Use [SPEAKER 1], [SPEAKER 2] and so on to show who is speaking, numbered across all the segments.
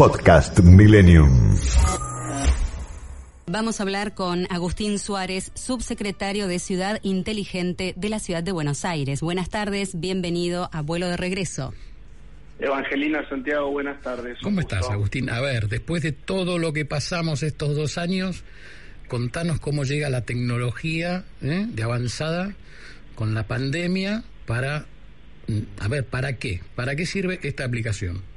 [SPEAKER 1] Podcast Millennium.
[SPEAKER 2] Vamos a hablar con Agustín Suárez, subsecretario de Ciudad Inteligente de la Ciudad de Buenos Aires. Buenas tardes, bienvenido a Vuelo de Regreso.
[SPEAKER 3] Evangelina Santiago, buenas tardes.
[SPEAKER 4] ¿Cómo estás, Agustín? A ver, después de todo lo que pasamos estos dos años, contanos cómo llega la tecnología ¿eh? de avanzada con la pandemia para, a ver, ¿para qué? ¿Para qué sirve esta aplicación?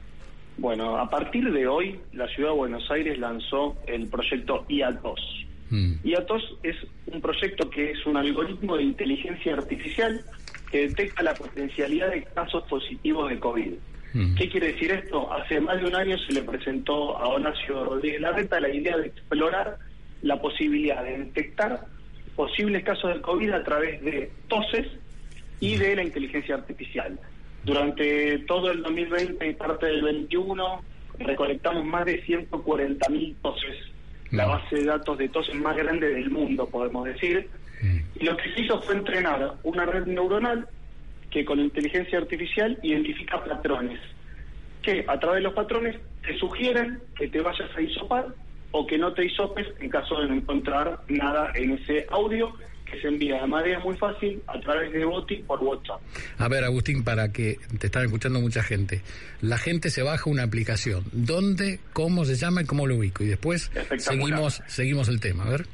[SPEAKER 3] Bueno, a partir de hoy, la Ciudad de Buenos Aires lanzó el proyecto IATOS. Mm. IATOS es un proyecto que es un algoritmo de inteligencia artificial que detecta la potencialidad de casos positivos de COVID. Mm. ¿Qué quiere decir esto? Hace más de un año se le presentó a Horacio Rodríguez Larreta la idea de explorar la posibilidad de detectar posibles casos de COVID a través de toses y de la inteligencia artificial. Durante todo el 2020 y parte del 21 recolectamos más de 140.000 toses, la base de datos de toses más grande del mundo, podemos decir. Y lo que se hizo fue entrenar una red neuronal que con inteligencia artificial identifica patrones, que a través de los patrones te sugieren que te vayas a isopar o que no te hisopes en caso de no encontrar nada en ese audio que se envía de manera muy fácil a través de Boti por WhatsApp.
[SPEAKER 4] A ver, Agustín, para que te están escuchando mucha gente, la gente se baja una aplicación. ¿Dónde, cómo se llama y cómo lo ubico? Y después seguimos seguimos el tema. A ver.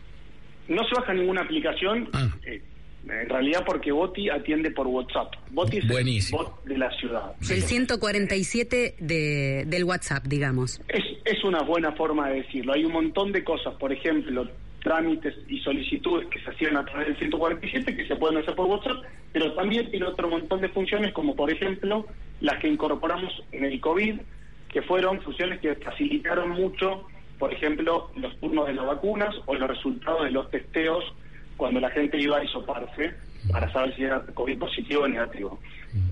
[SPEAKER 3] No se baja ninguna aplicación. Ah. Eh, en realidad porque Boti atiende por WhatsApp. Boti es el bot de la ciudad.
[SPEAKER 2] El 147 de, del WhatsApp, digamos.
[SPEAKER 3] Es, es una buena forma de decirlo. Hay un montón de cosas. Por ejemplo, trámites y solicitudes que se hacían a través del 147 que se pueden hacer por WhatsApp, pero también tiene otro montón de funciones como por ejemplo las que incorporamos en el COVID, que fueron funciones que facilitaron mucho, por ejemplo, los turnos de las vacunas o los resultados de los testeos cuando la gente iba a isoparse para saber si era COVID positivo o negativo.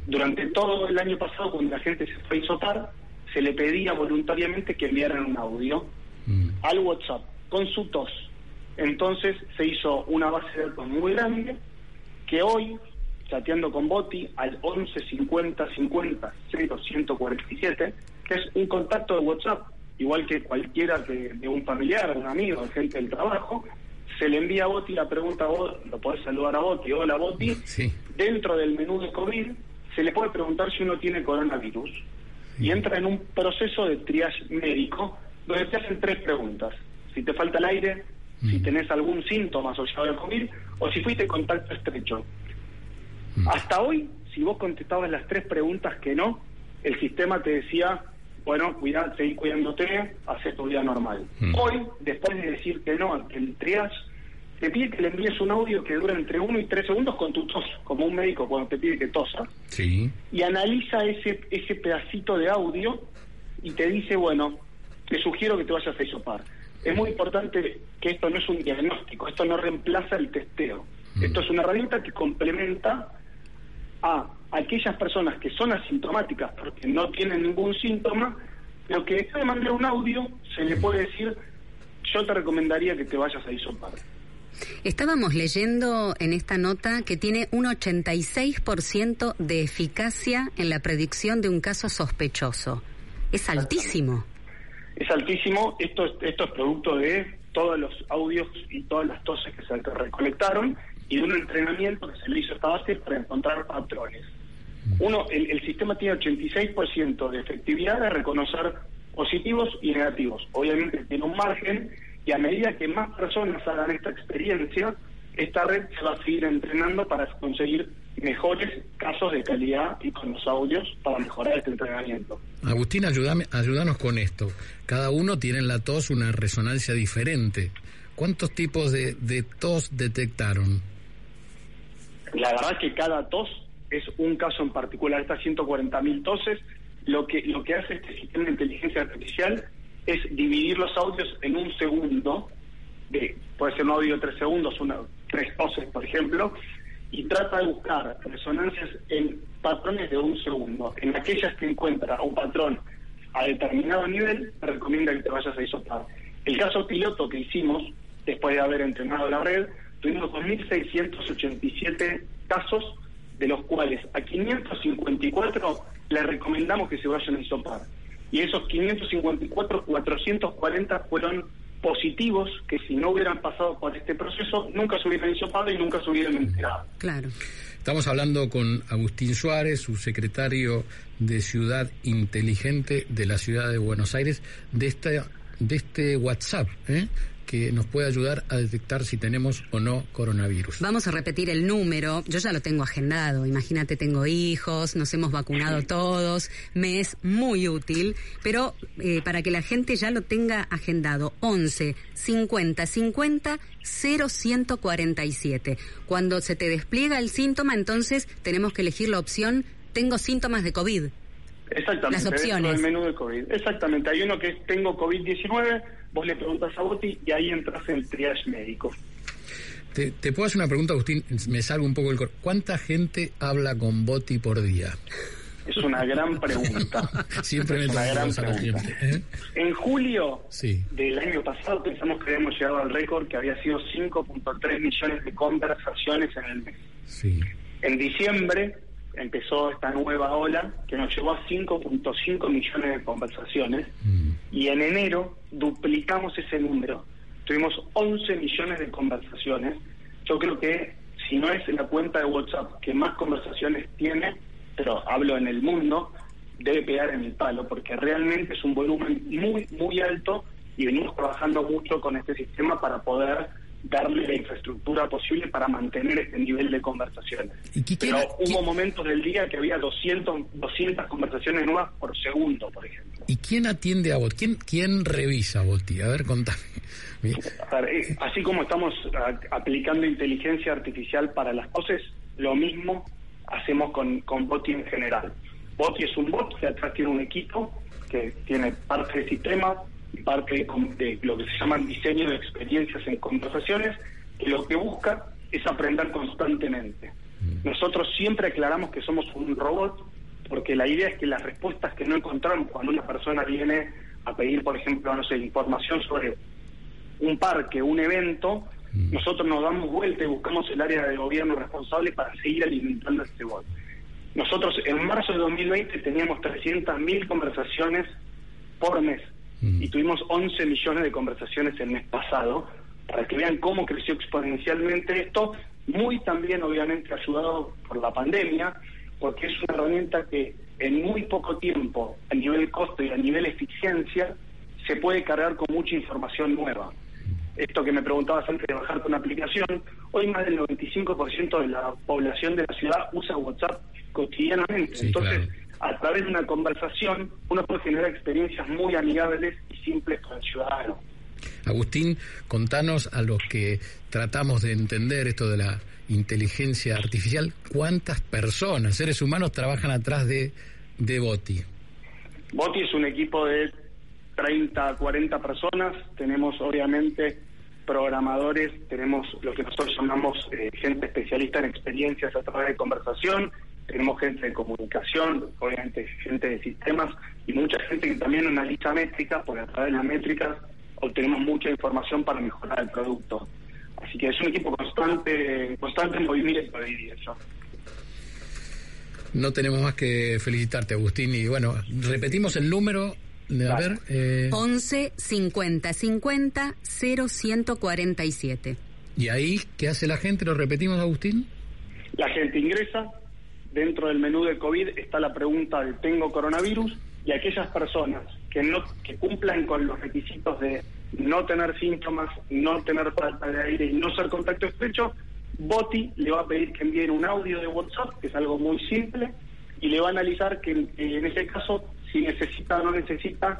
[SPEAKER 3] Durante todo el año pasado, cuando la gente se fue a isopar, se le pedía voluntariamente que enviaran un audio mm. al WhatsApp con su tos, entonces se hizo una base de datos muy grande que hoy, chateando con Boti al 11 50 50 147, que es un contacto de WhatsApp, igual que cualquiera de, un familiar, un amigo, de gente del trabajo, se le envía a Boti la pregunta, vos lo podés saludar a Boti, hola Boti, dentro del menú de COVID se le puede preguntar si uno tiene coronavirus. Y entra en un proceso de triage médico donde te hacen tres preguntas. Si te falta el aire, si tenés algún síntoma asociado al COVID o si fuiste contacto estrecho. Hasta hoy, si vos contestabas las tres preguntas que no, el sistema te decía, bueno, cuida, seguí cuidándote, hace tu vida normal. Hoy, después de decir que no el triage, te pide que le envíes un audio que dura entre uno y tres segundos con tu tos, como un médico cuando te pide que tosa,
[SPEAKER 4] sí.
[SPEAKER 3] y analiza ese, ese pedacito de audio y te dice, bueno, te sugiero que te vayas a isopar es muy importante que esto no es un diagnóstico, esto no reemplaza el testeo. Mm. Esto es una herramienta que complementa a aquellas personas que son asintomáticas porque no tienen ningún síntoma, pero que de mandar un audio se le puede decir, yo te recomendaría que te vayas a isopar.
[SPEAKER 2] Estábamos leyendo en esta nota que tiene un 86% de eficacia en la predicción de un caso sospechoso. Es altísimo
[SPEAKER 3] es altísimo. Esto, esto es producto de todos los audios y todas las toses que se recolectaron y de un entrenamiento que se le hizo a esta base para encontrar patrones. Uno, el, el sistema tiene 86% de efectividad de reconocer positivos y negativos. Obviamente tiene un margen y a medida que más personas hagan esta experiencia, esta red se va a seguir entrenando para conseguir mejores casos de calidad y con los audios para mejorar este entrenamiento.
[SPEAKER 4] Agustín, ayúdame, ayúdanos con esto. Cada uno tiene en la tos una resonancia diferente. ¿Cuántos tipos de, tos detectaron?
[SPEAKER 3] La verdad es que cada tos es un caso en particular. Estas 140.000 toses, lo que, lo que hace este sistema de inteligencia artificial es dividir los audios en un segundo, de, puede ser un audio de tres segundos, una, tres toses, por ejemplo, y trata de buscar resonancias en patrones de un segundo. En aquellas que encuentra un patrón a determinado nivel, recomienda que te vayas a isopar. El caso piloto que hicimos, después de haber entrenado la red, tuvimos 2.687 casos, de los cuales a 554 le recomendamos que se vayan a isopar. y esos 554, 440 fueron positivos que si no hubieran pasado por este proceso nunca se hubieran hisopado y nunca se hubieran enterado.
[SPEAKER 2] Claro.
[SPEAKER 4] Estamos hablando con Agustín Suárez, su secretario de Ciudad Inteligente de la Ciudad de Buenos Aires, de, esta, de este WhatsApp, ¿eh? Que nos puede ayudar a detectar si tenemos o no coronavirus.
[SPEAKER 2] Vamos a repetir el número, yo ya lo tengo agendado, imagínate, tengo hijos, nos hemos vacunado todos, me es muy útil, pero eh, para que la gente ya lo tenga agendado, 11 50 50 0147. Cuando se te despliega el síntoma, entonces tenemos que elegir la opción tengo síntomas de COVID.
[SPEAKER 3] Exactamente,
[SPEAKER 2] Las opciones.
[SPEAKER 3] del menú de COVID. Exactamente, hay uno que es tengo COVID-19, vos le preguntas a Boti y ahí entras en el triage médico.
[SPEAKER 4] Te, te puedo hacer una pregunta, Agustín, me salgo un poco el cor. ¿Cuánta gente habla con Boti por día?
[SPEAKER 3] Es una gran pregunta.
[SPEAKER 4] Siempre me
[SPEAKER 3] Es una gran pregunta.
[SPEAKER 4] gente. ¿eh?
[SPEAKER 3] En julio
[SPEAKER 4] Sí.
[SPEAKER 3] del año pasado pensamos que habíamos llegado al récord que había sido 5.3 millones de conversaciones en el mes.
[SPEAKER 4] Sí.
[SPEAKER 3] En diciembre empezó esta nueva ola que nos llevó a 5.5 millones de conversaciones
[SPEAKER 4] Mm.
[SPEAKER 3] y en enero duplicamos ese número. Tuvimos 11 millones de conversaciones. Yo creo que si no es la cuenta de WhatsApp que más conversaciones tiene, pero hablo en el mundo, debe pegar en el palo, porque realmente es un volumen muy, muy alto y venimos trabajando mucho con este sistema para poder darle la infraestructura posible para mantener este nivel de conversaciones.
[SPEAKER 4] ¿Y
[SPEAKER 3] Pero hubo momentos del día que había 200, 200 conversaciones nuevas por segundo, por ejemplo.
[SPEAKER 4] ¿Y quién atiende a Boti? ¿Quién, quién revisa a Boti? A ver, contame. Bien.
[SPEAKER 3] A ver, eh, así como estamos a- aplicando inteligencia artificial para las voces, lo mismo hacemos con, con Boti en general. Boti es un bot que atrás tiene un equipo que tiene parte de sistema parte de, lo que se llama diseño de experiencias en conversaciones, que lo que busca es aprender constantemente. Nosotros siempre aclaramos que somos un robot porque la idea es que las respuestas que no encontramos cuando una persona viene a pedir, por ejemplo, no sé, información sobre un parque, un evento,
[SPEAKER 4] Mm.
[SPEAKER 3] nosotros nos damos vuelta y buscamos el área de gobierno responsable para seguir alimentando este bot. Nosotros en marzo de 2020 teníamos 300.000 conversaciones por mes
[SPEAKER 4] Mm.
[SPEAKER 3] y tuvimos 11 millones de conversaciones el mes pasado para que vean cómo creció exponencialmente esto, muy también obviamente ayudado por la pandemia, porque es una herramienta que en muy poco tiempo, a nivel costo y a nivel eficiencia, se puede cargar con mucha información nueva. Esto que me preguntabas antes de bajarte una aplicación, hoy más del 95% de la población de la ciudad usa WhatsApp cotidianamente.
[SPEAKER 4] Sí,
[SPEAKER 3] Entonces,
[SPEAKER 4] claro.
[SPEAKER 3] A través de una conversación, uno puede generar experiencias muy amigables y simples con el ciudadano.
[SPEAKER 4] Agustín, contanos a los que tratamos de entender esto de la inteligencia artificial, ¿cuántas personas, seres humanos, trabajan atrás de, de Boti?
[SPEAKER 3] Boti es un equipo de 30, 40 personas. Tenemos obviamente programadores, tenemos lo que nosotros llamamos eh, gente especialista en experiencias a través de conversación, tenemos gente de comunicación, obviamente gente de sistemas y mucha gente que también analiza métricas, porque a través de las métricas obtenemos mucha información para mejorar el producto. Así que es un equipo constante, constante en movimiento, diría yo.
[SPEAKER 4] No tenemos más que felicitarte, Agustín. Y bueno, repetimos el número. De, a
[SPEAKER 3] Vale.
[SPEAKER 4] ver, eh,
[SPEAKER 2] 11 50 50 0147.
[SPEAKER 4] y ahí, ¿qué hace la gente? ¿Lo repetimos, Agustín?
[SPEAKER 3] La gente ingresa, dentro del menú de COVID está la pregunta de tengo coronavirus y aquellas personas que no que cumplan con los requisitos de no tener síntomas, no tener falta de aire y no ser contacto estrecho, Boti le va a pedir que envíen un audio de WhatsApp, que es algo muy simple, y le va a analizar que, en ese caso, si necesita o no necesita,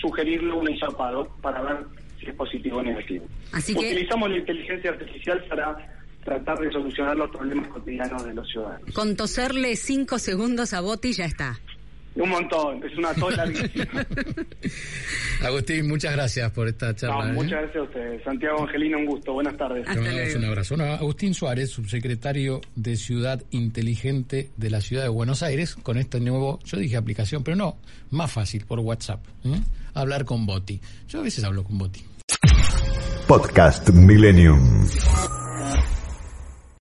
[SPEAKER 3] sugerirle un hisopado para ver si es positivo o negativo.
[SPEAKER 2] Así que-
[SPEAKER 3] Utilizamos la inteligencia artificial para tratar de solucionar los problemas cotidianos de los ciudadanos.
[SPEAKER 2] Con toserle 5 segundos a Boti ya está.
[SPEAKER 3] Un montón, es una tos larguísima.
[SPEAKER 4] Agustín, muchas gracias por esta
[SPEAKER 3] No,
[SPEAKER 4] charla. ¿eh?
[SPEAKER 3] muchas gracias a ustedes. Santiago Angelino, un gusto. Buenas tardes.
[SPEAKER 2] Hasta luego.
[SPEAKER 4] un abrazo. No, Agustín Suárez, subsecretario de Ciudad Inteligente de la Ciudad de Buenos Aires, con este nuevo, yo dije aplicación, pero no, más fácil, por WhatsApp. ¿eh? Hablar con Boti. Yo a veces hablo con Boti.
[SPEAKER 1] Podcast Millennium.